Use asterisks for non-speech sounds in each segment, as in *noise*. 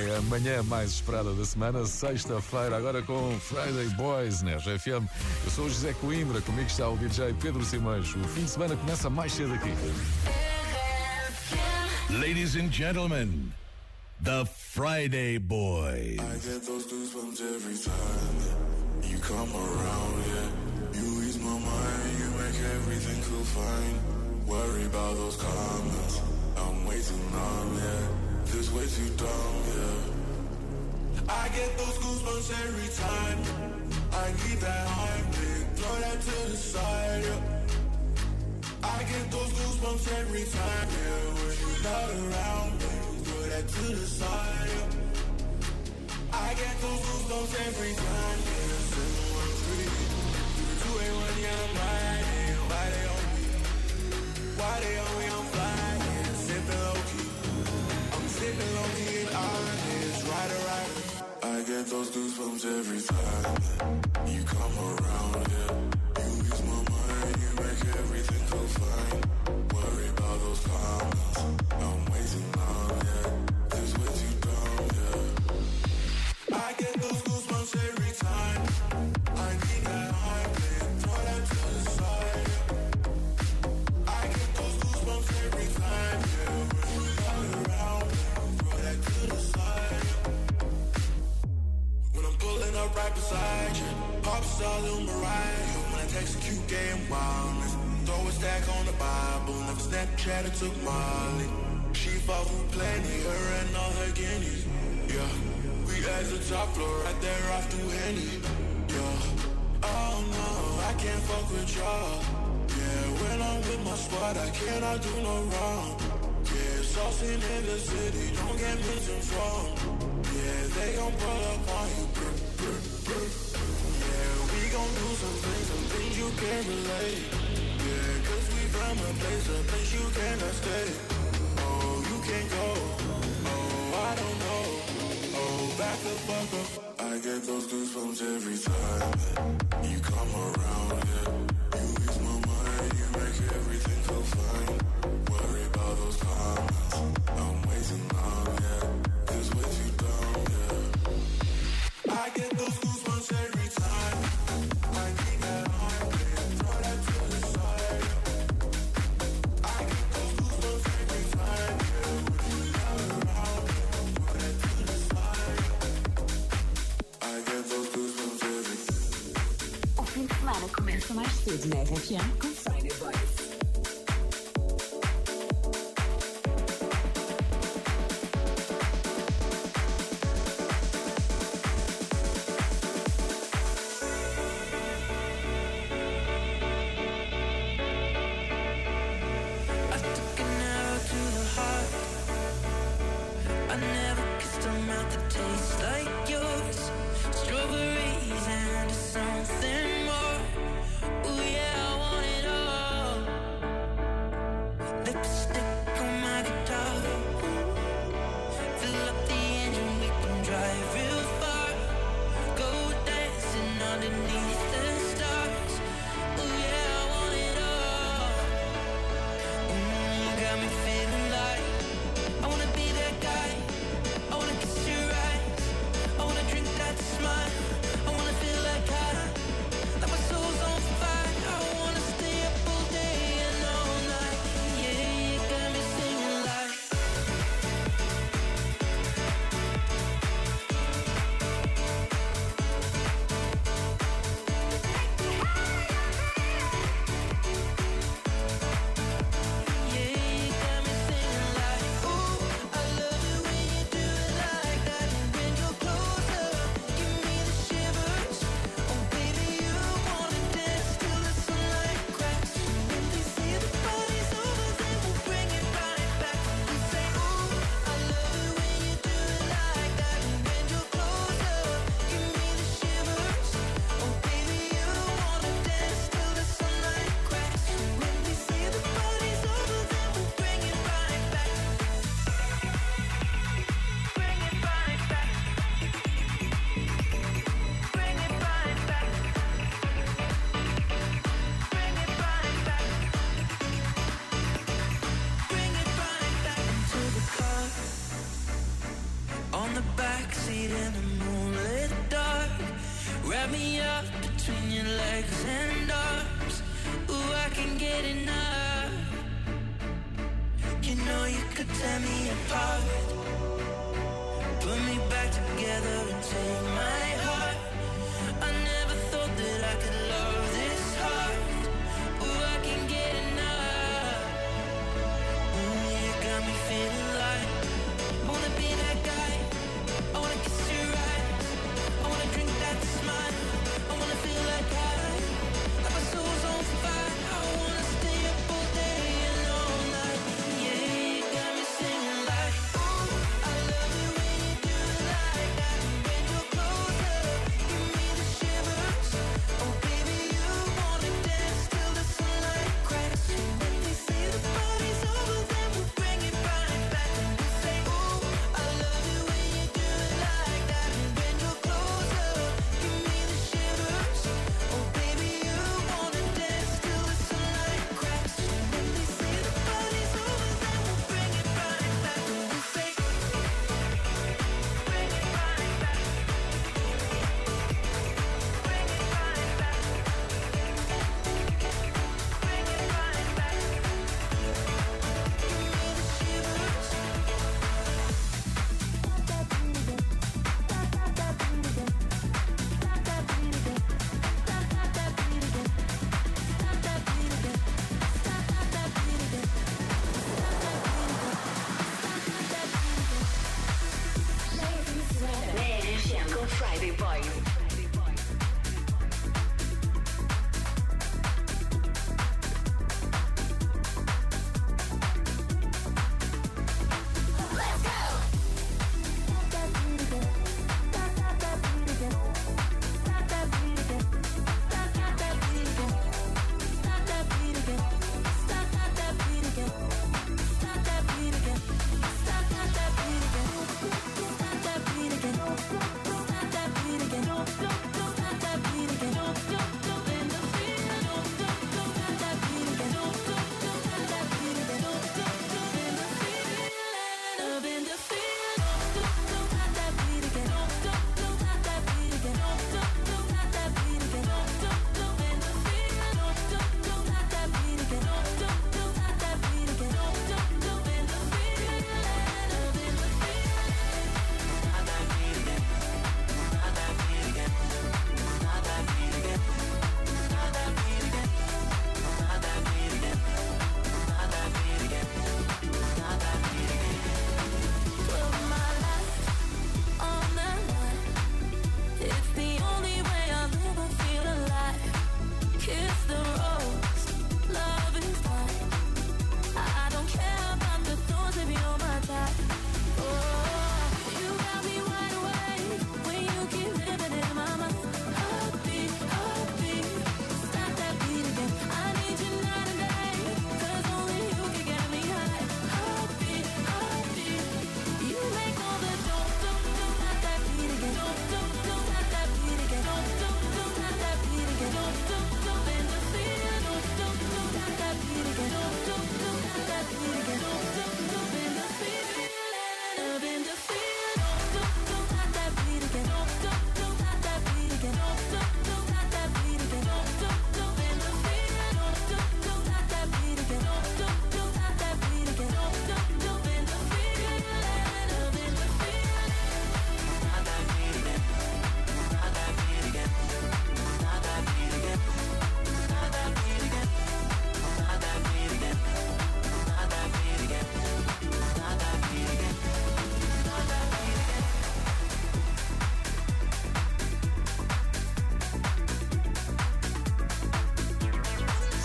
É a manhã mais esperada da semana, sexta-feira, agora com Friday Boys na RFM. Eu sou o José Coimbra, comigo está o DJ Pedro Simões. O fim de semana começa mais cedo aqui. Ladies and gentlemen, the Friday Boys. I get those goosebumps every time you come around, yeah. You ease my mind, you make everything feel fine. Worry about those comments, I'm way too numb, yeah. This way too dumb, yeah. I get those goosebumps every time. I need that Heimlich, throw that to the side, yeah. I get those goosebumps every time, yeah. When you're not around, me, throw that to the side, yeah. I get those goosebumps every time, yeah. Seven, one, three, two, eight, one, yeah, I'm riding. Why they on me? Why they on me? Get those goosebumps every time you come around, yeah. Star Lil Mariah. When I text a cute game wildness, throw a stack on the Bible. Never Snapchat or took Molly. She fought through plenty, her and all her guineas. Yeah, we at the top floor, right there off through Henny. Yeah, oh no, I can't fuck with y'all. Yeah, when I'm with my squad, I cannot do no wrong. Yeah, saucing in the city, don't get from. Yeah, they gon' pull up gon' do some things, some things you can't relate. Yeah, cause we from a place, a place you cannot stay. Oh, you can't go. Oh, I don't know. Oh, back the fuck up. I get those goosebumps every time you come around, yeah. You ease my mind, you make everything feel fine. Worry about those comments, I'm too numb, yeah. This way too dumb, yeah. I get those semana começa mais cedo na RFM com Friday.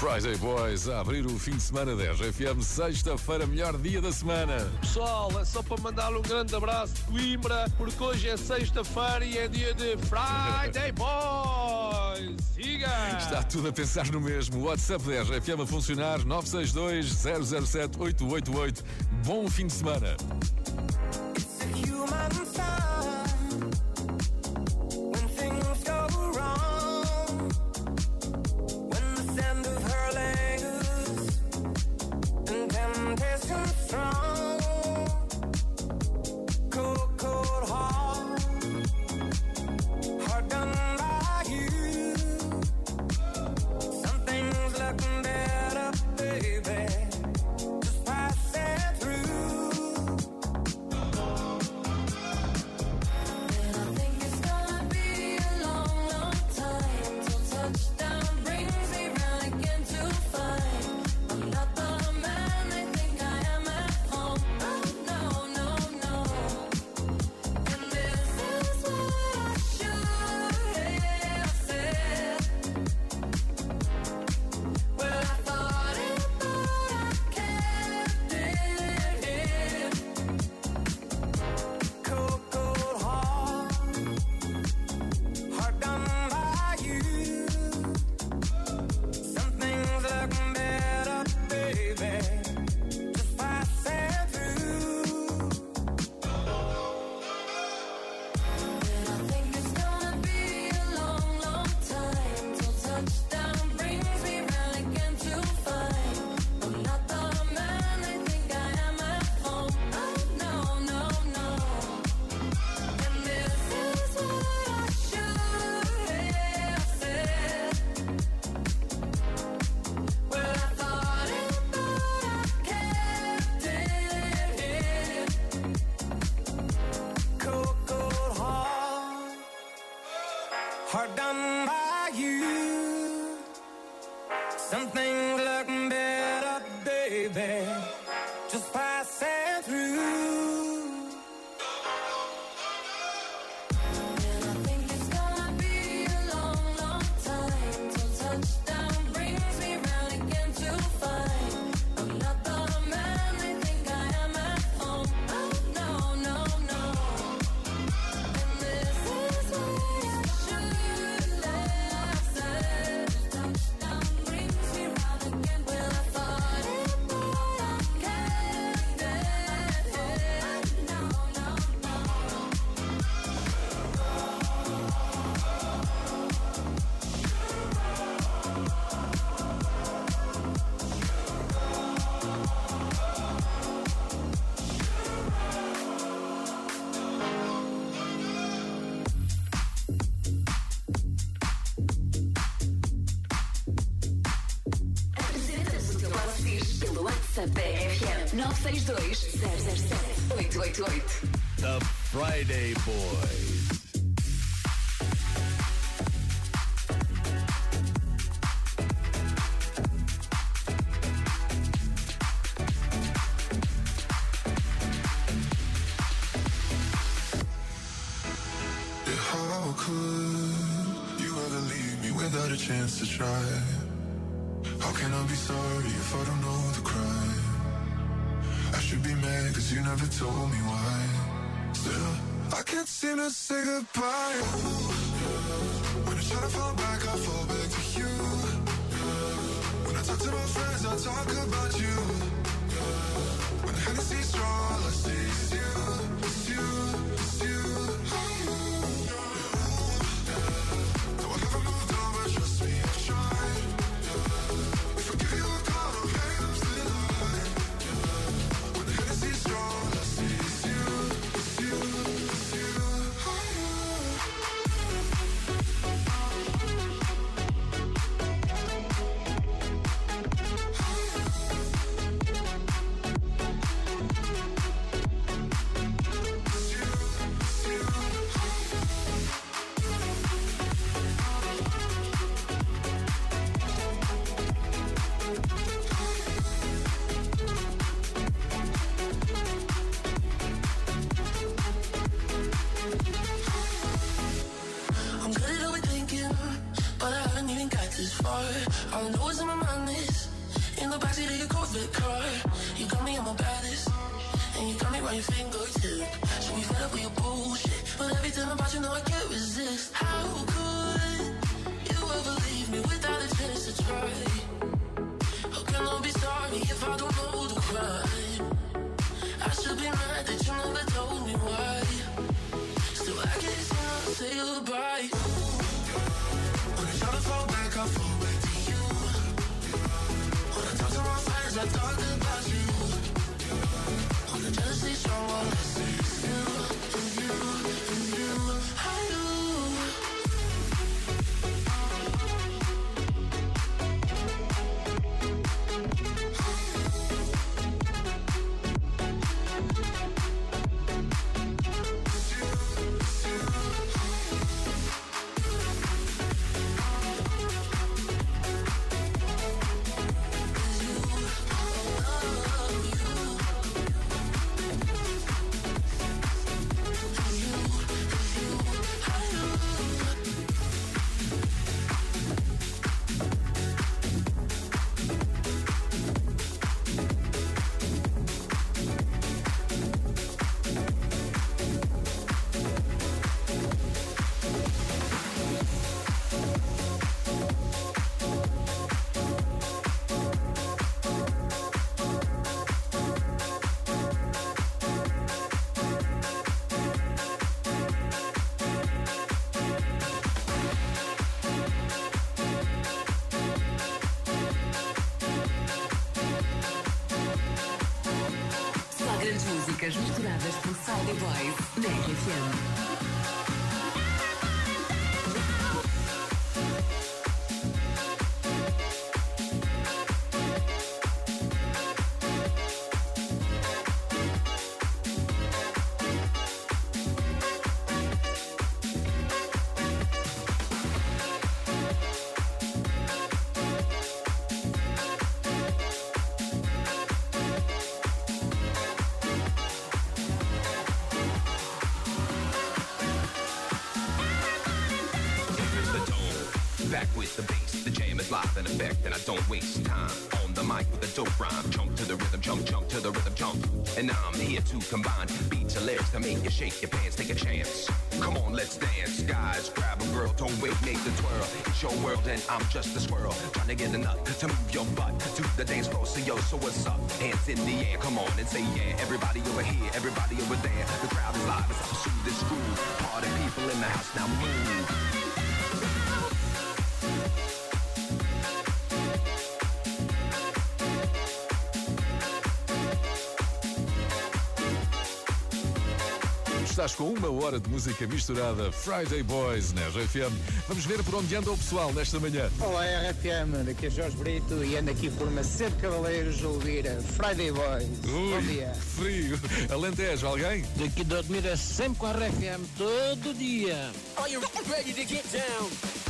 Friday Boys a abrir o fim de semana 10 FM, sexta-feira, melhor dia da semana. Pessoal, é só para mandar um grande abraço de Coimbra, porque hoje é sexta-feira e é dia de Friday *laughs* Boys. Siga! Está tudo a pensar no mesmo. WhatsApp 10 FM a funcionar 962 007 888. Bom fim de semana. 962 007 888. The Friday Boys. All I know is in my mind is In the backseat of your COVID car. You got me on my baddest. And you got me right your fingertip. So we fed up with your bullshit. But every time I about you know I can't resist. The Voice, FM. With the bass. The jam is live in effect, and I don't waste time. On the mic with a dope rhyme. Jump to the rhythm, jump, jump to the rhythm, jump. And I'm here to combine beats and lyrics to make you shake your pants, take a chance. Come on, let's dance, guys. Grab a girl, don't wait, make the twirl. It's your world, and I'm just a squirrel. Trying to get enough to move your butt to the dance floor. So yo, so what's up? Hands in the air, come on and say yeah. Everybody over here, everybody over there. The crowd is live as I pursue this groove. Party people in the house now move. Estás com uma hora de música misturada Friday Boys na RFM. Vamos ver por onde anda o pessoal nesta manhã. Olá, RFM, daqui é Jorge Brito e ando aqui por uma sede de cavaleiros a ouvir a Friday Boys. Ui, Bom dia. Frio. Alentejo, alguém? Daqui de Admira sempre com a RFM, todo dia. Are you ready to get down?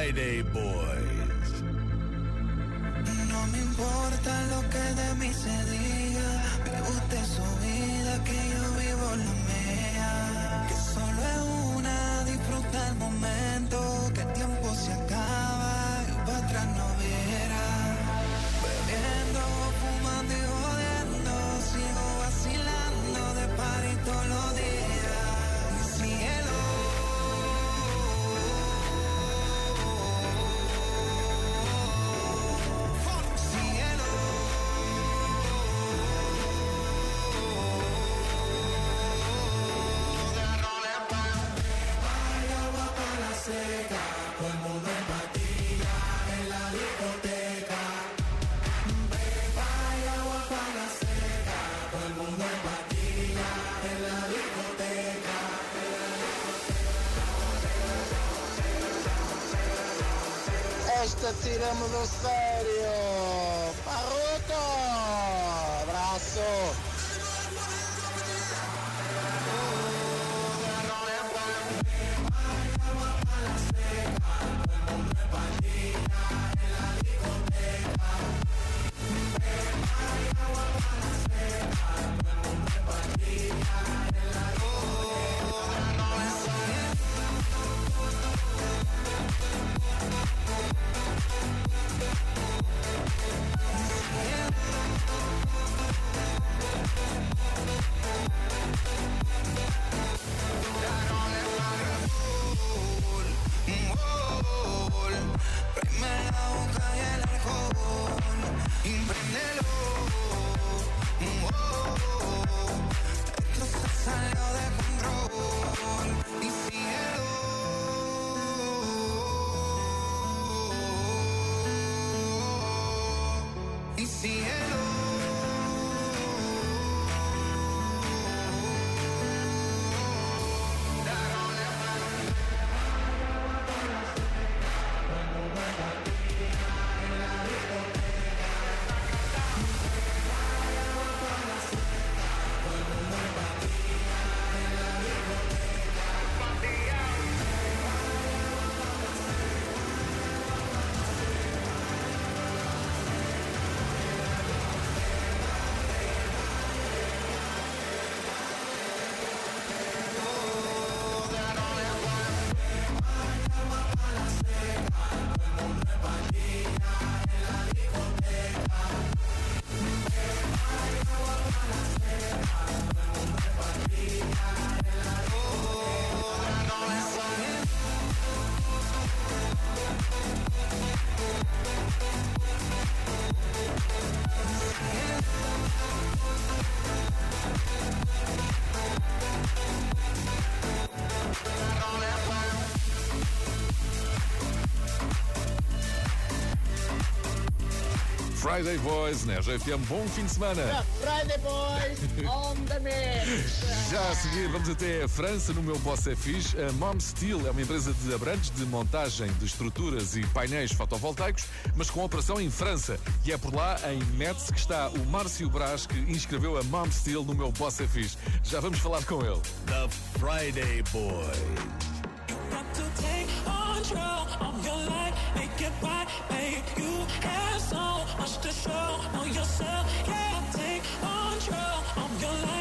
Friday Boys. Vámonos. Friday Boys, na RFM. Bom fim de semana. Friday Boys on the mix! Já a seguir, vamos até a França, no meu Boss é Fixe. A Mom Steel é uma empresa de Abrantes de montagem de estruturas e painéis fotovoltaicos, mas com operação em França. E é por lá, em Metz, que está o Márcio Brás, que inscreveu a Mom Steel no meu Boss é Fixe. Já vamos falar com ele. The Friday Boys. Make it right, babe. You have so much to show yourself. Yeah, take control of your life,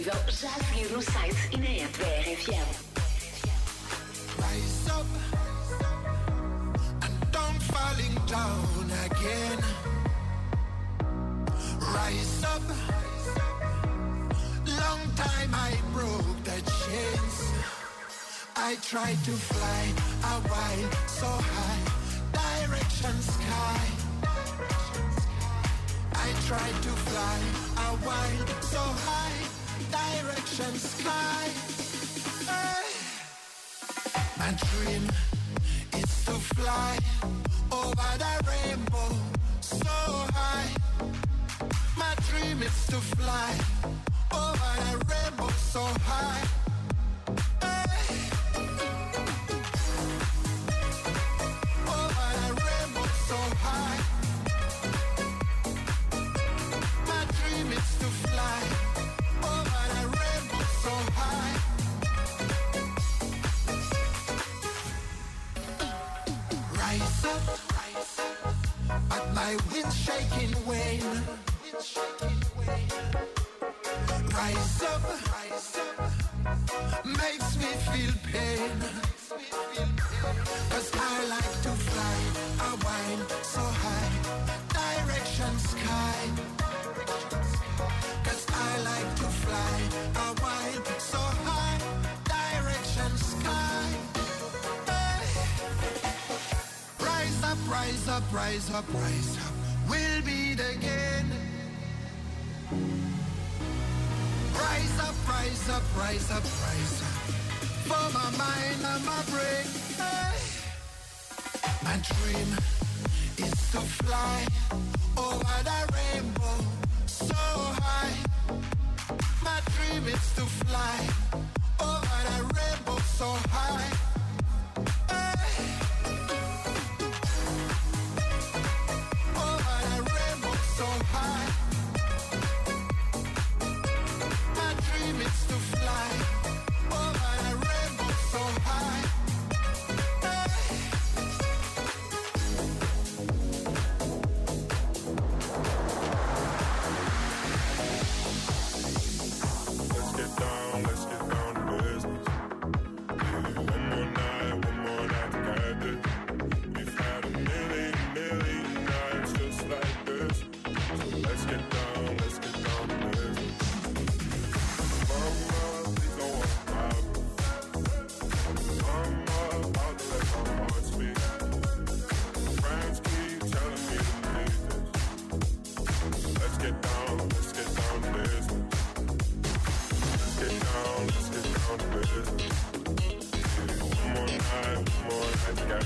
festival já a seguir no site e na app da RFM. Rise up and don't falling down again. Rise up, long time I broke the chains. I tried to fly a while so high, direction sky. I tried to fly a while so high reflection sky. Eh. My dream is to fly over the rainbow so high. My dream is to fly over the rainbow so high. Rise up, rise up, rise up. We'll beat again. Rise up, rise up, rise up, rise up. For my mind and my brain. Hey. My dream is to fly over the rainbow so high. My dream is to fly over the rainbow so high.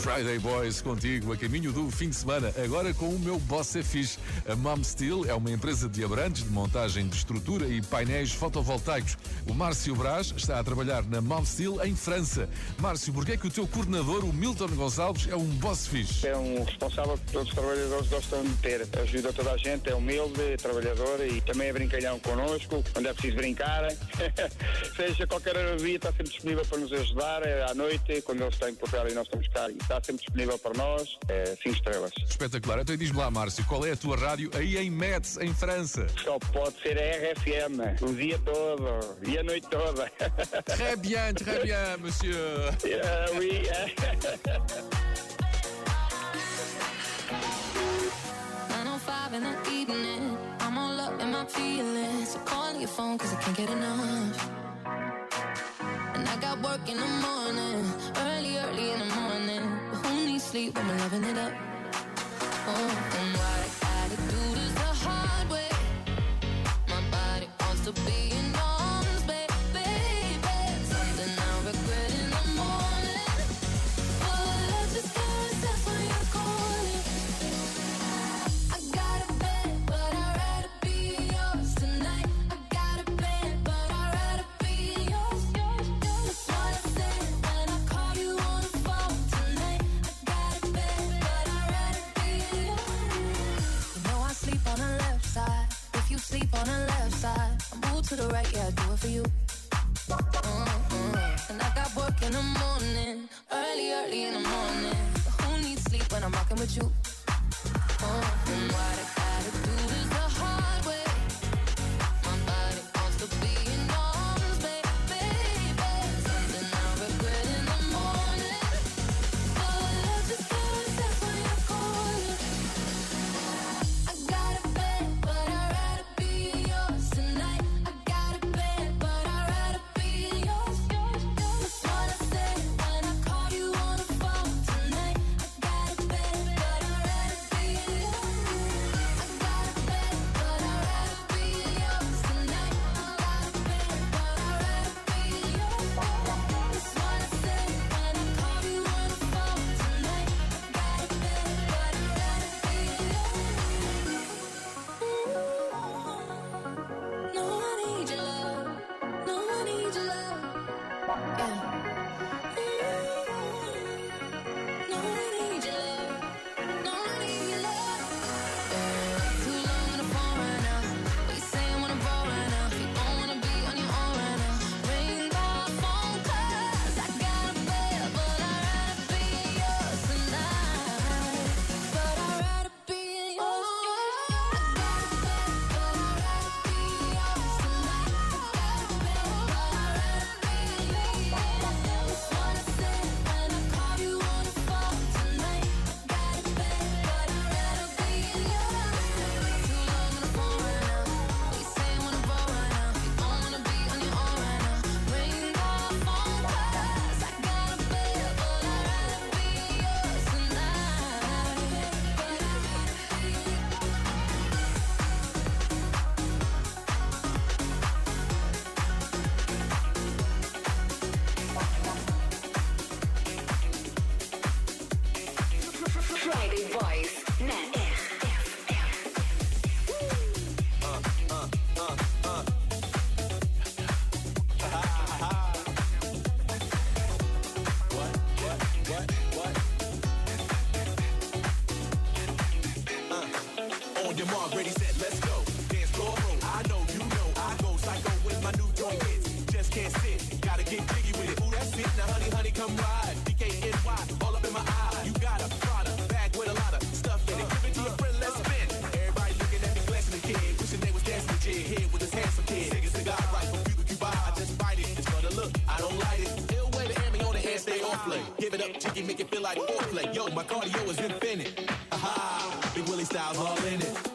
Friday Boys contigo a caminho do fim de semana, agora com o meu boss é fixe. A Mom Steel é uma empresa de abrantes de montagem de estrutura e painéis fotovoltaicos. O Márcio Braz está a trabalhar na Mom Steel em França. Márcio, porquê é que o teu coordenador, o Milton Gonçalves, é um boss é fixe? É um responsável que todos os trabalhadores gostam de ter. Ajuda toda a gente, é humilde, é trabalhador e também é brincalhão connosco, quando é preciso brincar. *laughs* Seja qualquer hora do dia, está sempre disponível para nos ajudar, é à noite, quando eles estão em Portugal e nós estamos cá está sempre disponível para nós, é 5 estrelas. Espetacular. Então diz-me lá, Márcio, qual é a tua rádio aí em Metz, em França? Só pode ser a RFM, o dia todo e a noite toda. *laughs* Très bien, très bien, monsieur. Yeah, *laughs* oui. *laughs* Oh five in the evening, I'm all up in my feelings. So call your phone, cause I can't get enough. And I got work in the morning. sleep when we're loving it up. Oh, oh and why? style all in it.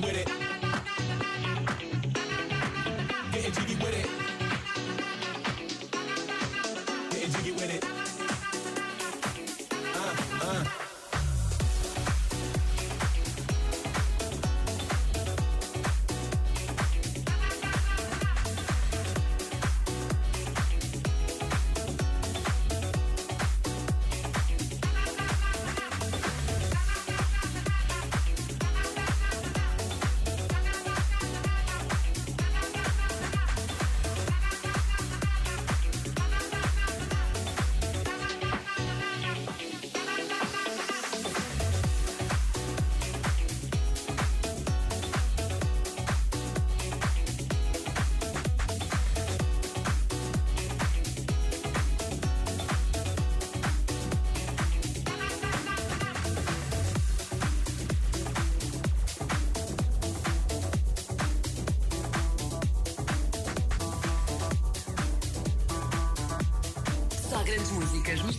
With it.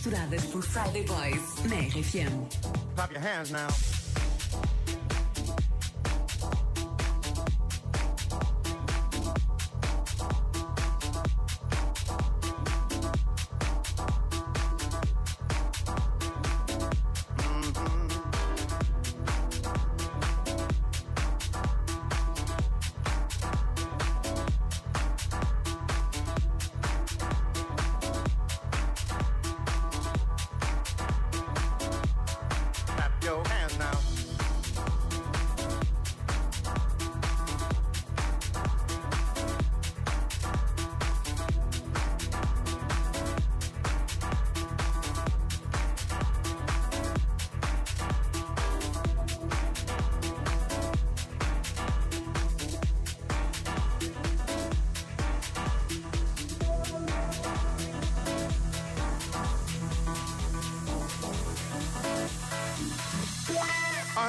Misturadas por Friday Boys na RFM. Clap your hands now.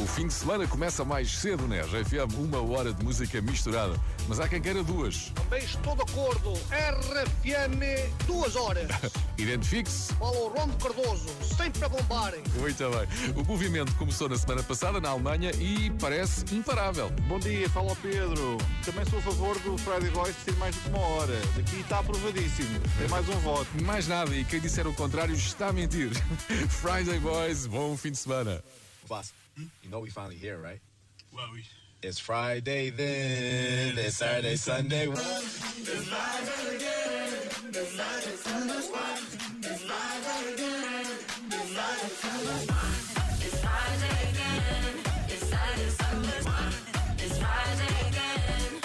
O fim de semana começa mais cedo, né? RFM, uma hora de música misturada. Mas há quem queira duas. Também estou de acordo. RFM, duas horas. *laughs* Identifique-se. Fala o Rondo Cardoso, sempre a bombar. Muito bem. O movimento começou na semana passada na Alemanha e parece imparável. Bom dia, fala ao Pedro. Também sou a favor do Friday Boys ter mais do que uma hora. Daqui está aprovadíssimo. Tem mais um voto. Mais nada, e quem disser o contrário está a mentir. *laughs* Friday Boys, bom fim de semana. Hmm? You know we finally here, right? Well, we. It's Friday then. It's Saturday, Sunday. It's live again. It's live It's live It's live again. It's Friday again. It's Saturday, Sunday. It's Friday again.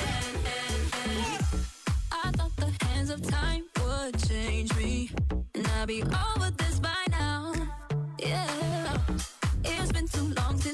I thought the hands of time would change me, and I'd be over this by now. Yeah, it's been too long.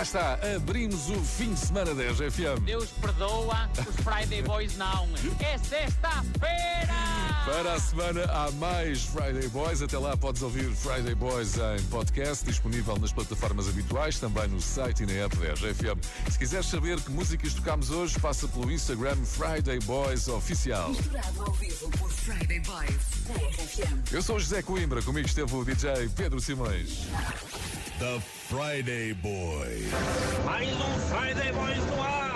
Já está, abrimos o fim de semana da RFM. Deus perdoa, os Friday Boys não. É sexta-feira! Para a semana há mais Friday Boys. Até lá podes ouvir Friday Boys em podcast, disponível nas plataformas habituais, também no site e na app da RFM. Se quiseres saber que músicas tocámos hoje, passa pelo Instagram Friday Boys Oficial. Misturado ao vivo por Friday Boys. Eu sou o José Coimbra, comigo esteve o DJ Pedro Simões. The Friday Boys. Mais um Friday Boys no ar!